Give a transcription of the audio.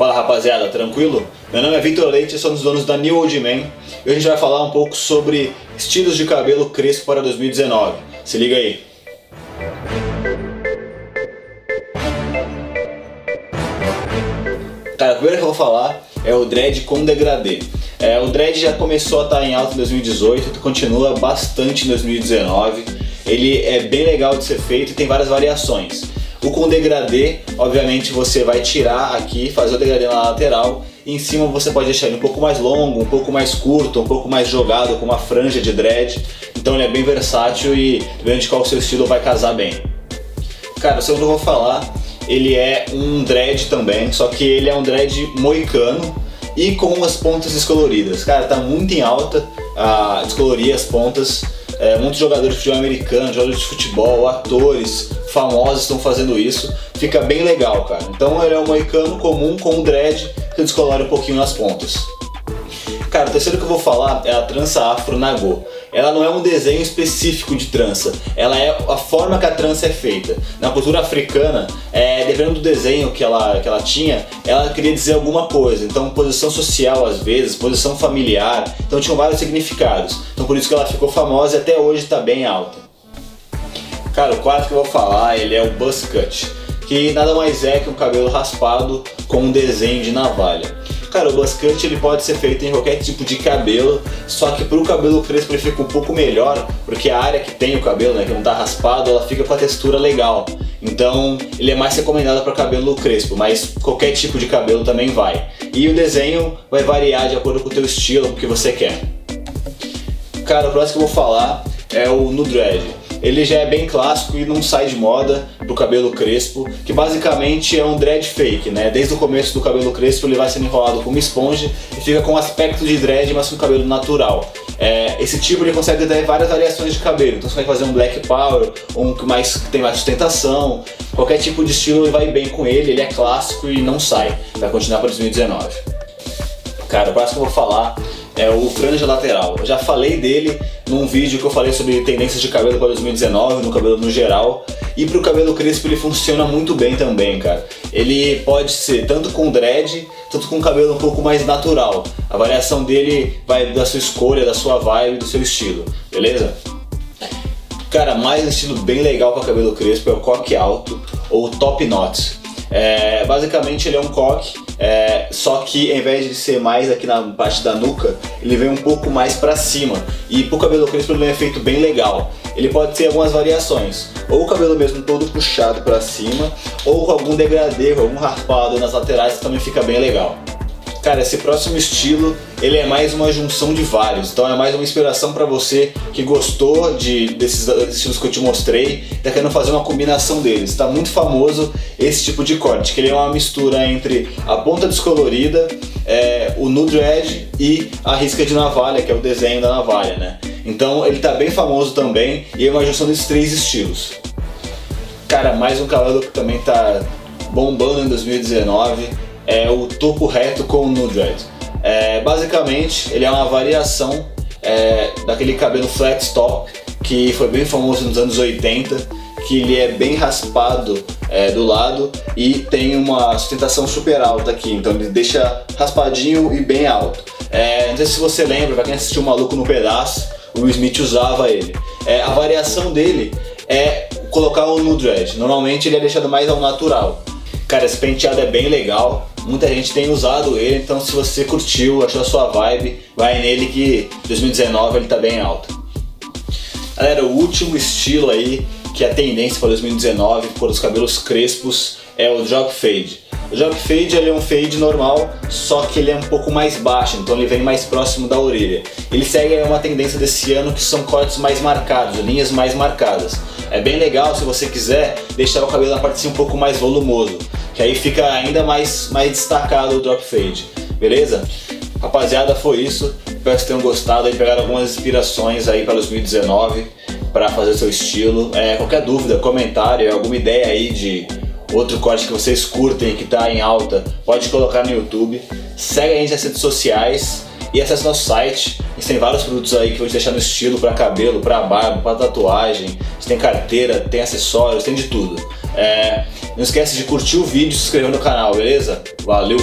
Fala rapaziada, tranquilo? Meu nome é Vitor Leite, sou um dos donos da New Old Man e hoje a gente vai falar um pouco sobre estilos de cabelo crespo para 2019. Se liga aí! Cara, o primeiro que eu vou falar é o dread com degradê. É, o dread já começou a estar em alta em 2018 e continua bastante em 2019. Ele é bem legal de ser feito e tem várias variações. O com degradê, obviamente você vai tirar aqui, fazer o degradê na lateral e em cima você pode deixar ele um pouco mais longo, um pouco mais curto, um pouco mais jogado com uma franja de dread. Então ele é bem versátil e dependendo de qual seu estilo vai casar bem. Cara, o segundo eu vou falar, ele é um dread também, só que ele é um dread moicano e com as pontas descoloridas. Cara, tá muito em alta a descolorir as pontas. É, muitos jogadores de futebol americano, jogadores de futebol, atores famosos estão fazendo isso. Fica bem legal, cara. Então ele é um moicano comum com um dread que descolore um pouquinho nas pontas. Cara, o terceiro que eu vou falar é a trança afro nagô. Ela não é um desenho específico de trança, ela é a forma que a trança é feita. Na cultura africana, é, dependendo do desenho que ela, que ela tinha, ela queria dizer alguma coisa. Então, posição social às vezes, posição familiar, então tinham vários significados. Então, por isso que ela ficou famosa e até hoje está bem alta. Cara, o quarto que eu vou falar, ele é o buzz cut, que nada mais é que um cabelo raspado com um desenho de navalha. Cara, o buzz cut ele pode ser feito em qualquer tipo de cabelo, só que para o cabelo crespo ele fica um pouco melhor, porque a área que tem o cabelo, né, que não está raspado, ela fica com a textura legal. Então ele é mais recomendado para cabelo crespo, mas qualquer tipo de cabelo também vai. E o desenho vai variar de acordo com o teu estilo, o que você quer. Cara, o próximo que eu vou falar é o no ele já é bem clássico e não sai de moda pro cabelo crespo, que basicamente é um dread fake, né? Desde o começo do cabelo crespo ele vai sendo enrolado com uma esponja e fica com aspecto de dread, mas com cabelo natural. É, esse tipo ele consegue ter várias variações de cabelo, então você vai fazer um black power, um que mais tem mais sustentação, qualquer tipo de estilo vai bem com ele, ele é clássico e não sai. Vai continuar para 2019. Cara, o próximo que eu vou falar é o franja lateral. Eu já falei dele num vídeo que eu falei sobre tendências de cabelo para 2019, no cabelo no geral. E para o cabelo crespo ele funciona muito bem também, cara. Ele pode ser tanto com dread, tanto com cabelo um pouco mais natural. A variação dele vai da sua escolha, da sua vibe, do seu estilo, beleza? Cara, mais um estilo bem legal para cabelo crespo é o coque alto ou top knot. É, basicamente ele é um coque, é, só que ao invés de ser mais aqui na parte da nuca, ele vem um pouco mais para cima. E pro cabelo crespo ele é um efeito bem legal. Ele pode ter algumas variações, ou o cabelo mesmo todo puxado para cima, ou com algum degradê, algum raspado nas laterais que também fica bem legal. Cara, esse próximo estilo, ele é mais uma junção de vários, então é mais uma inspiração para você que gostou de, desses estilos que eu te mostrei, tá querendo fazer uma combinação deles. Está muito famoso esse tipo de corte, que ele é uma mistura entre a ponta descolorida, é, o nude edge e a risca de navalha, que é o desenho da navalha, né? Então ele tá bem famoso também e é uma junção desses três estilos. Cara, mais um cabelo que também tá bombando em 2019 é o topo reto com o nudred. É, basicamente, ele é uma variação é, daquele cabelo flat top que foi bem famoso nos anos 80, que ele é bem raspado é, do lado e tem uma sustentação super alta aqui, então ele deixa raspadinho e bem alto. É, não sei se você lembra, pra quem assistiu Maluco no Pedaço, o Will Smith usava ele. É, a variação dele é colocar o no dread. Normalmente ele é deixado mais ao natural. Cara, esse penteado é bem legal. Muita gente tem usado ele, então se você curtiu, achou a sua vibe, vai nele que 2019 ele tá bem alto. Galera, o último estilo aí que é a tendência para 2019 por os cabelos crespos é o drop fade. O drop fade ele é um fade normal, só que ele é um pouco mais baixo, então ele vem mais próximo da orelha. Ele segue uma tendência desse ano que são cortes mais marcados, linhas mais marcadas. É bem legal se você quiser deixar o cabelo na parte de cima um pouco mais volumoso que aí fica ainda mais, mais destacado o drop fade, beleza? Rapaziada, foi isso. Espero que tenham gostado e pegaram algumas inspirações aí para 2019 para fazer seu estilo. É, qualquer dúvida, comentário, alguma ideia aí de outro corte que vocês curtem que está em alta, pode colocar no YouTube. Segue a gente nas redes sociais e acesse nosso site. Gente tem vários produtos aí que vou te deixar no estilo para cabelo, para barba, para tatuagem. Gente tem carteira, tem acessórios, tem de tudo. É, não esquece de curtir o vídeo e se inscrever no canal, beleza? Valeu!